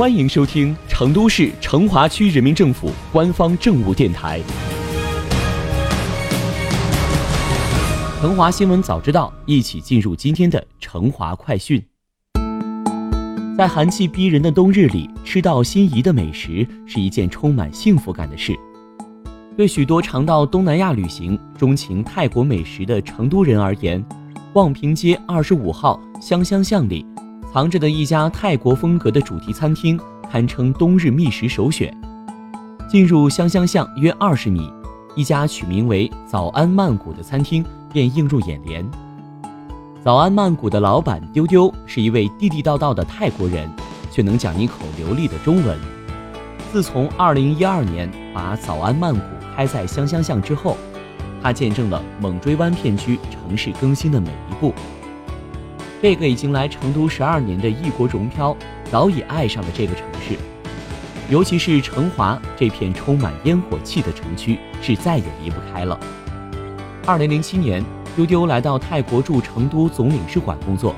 欢迎收听成都市成华区人民政府官方政务电台《成华新闻早知道》，一起进入今天的成华快讯。在寒气逼人的冬日里，吃到心仪的美食是一件充满幸福感的事。对许多常到东南亚旅行、钟情泰国美食的成都人而言，望平街二十五号香香巷里。藏着的一家泰国风格的主题餐厅，堪称冬日觅食首选。进入香香巷约二十米，一家取名为“早安曼谷”的餐厅便映入眼帘。早安曼谷的老板丢丢是一位地地道道的泰国人，却能讲一口流利的中文。自从二零一二年把早安曼谷开在香香巷之后，他见证了猛追湾片区城市更新的每一步。这个已经来成都十二年的异国荣漂，早已爱上了这个城市，尤其是成华这片充满烟火气的城区，是再也离不开了。二零零七年，丢丢来到泰国驻成都总领事馆工作，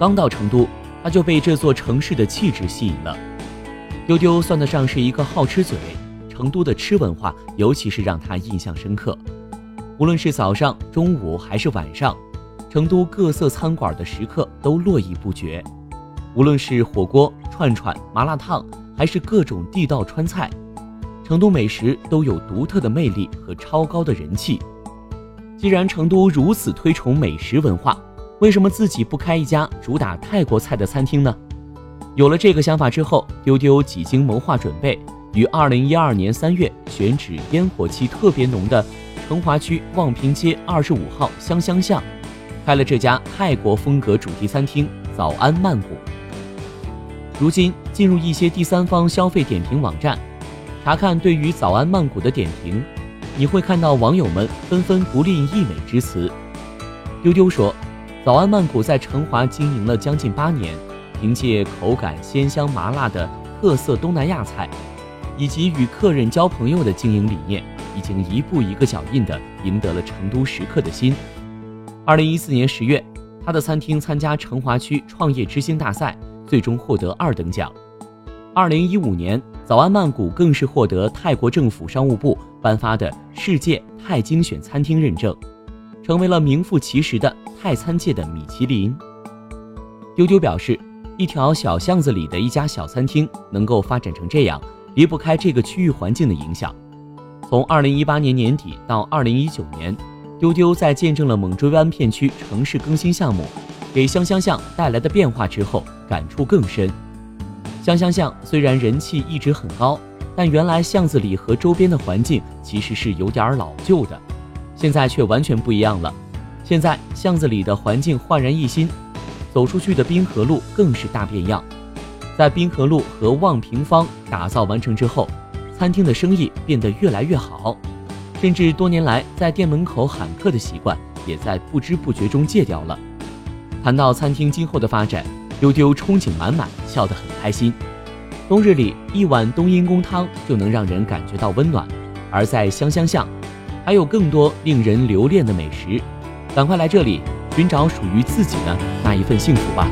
刚到成都，他就被这座城市的气质吸引了。丢丢算得上是一个好吃嘴，成都的吃文化，尤其是让他印象深刻。无论是早上、中午还是晚上。成都各色餐馆的食客都络绎不绝，无论是火锅、串串、麻辣烫，还是各种地道川菜，成都美食都有独特的魅力和超高的人气。既然成都如此推崇美食文化，为什么自己不开一家主打泰国菜的餐厅呢？有了这个想法之后，丢丢几经谋划准备，于二零一二年三月选址烟火气特别浓的成华区望平街二十五号香香巷。开了这家泰国风格主题餐厅“早安曼谷”。如今进入一些第三方消费点评网站，查看对于“早安曼谷”的点评，你会看到网友们纷纷不吝溢美之词。丢丢说：“早安曼谷在成华经营了将近八年，凭借口感鲜香麻辣的特色东南亚菜，以及与客人交朋友的经营理念，已经一步一个脚印地赢得了成都食客的心。”二零一四年十月，他的餐厅参加成华区创业之星大赛，最终获得二等奖。二零一五年，早安曼谷更是获得泰国政府商务部颁发的世界泰精选餐厅认证，成为了名副其实的泰餐界的米其林。丢丢表示，一条小巷子里的一家小餐厅能够发展成这样，离不开这个区域环境的影响。从二零一八年年底到二零一九年。丢丢在见证了猛追湾片区城市更新项目给香香巷带来的变化之后，感触更深。香香巷虽然人气一直很高，但原来巷子里和周边的环境其实是有点老旧的，现在却完全不一样了。现在巷子里的环境焕然一新，走出去的滨河路更是大变样。在滨河路和望平坊打造完成之后，餐厅的生意变得越来越好。甚至多年来在店门口喊客的习惯，也在不知不觉中戒掉了。谈到餐厅今后的发展，丢丢憧憬满满，笑得很开心。冬日里一碗冬阴功汤就能让人感觉到温暖，而在香香巷，还有更多令人留恋的美食。赶快来这里寻找属于自己的那一份幸福吧！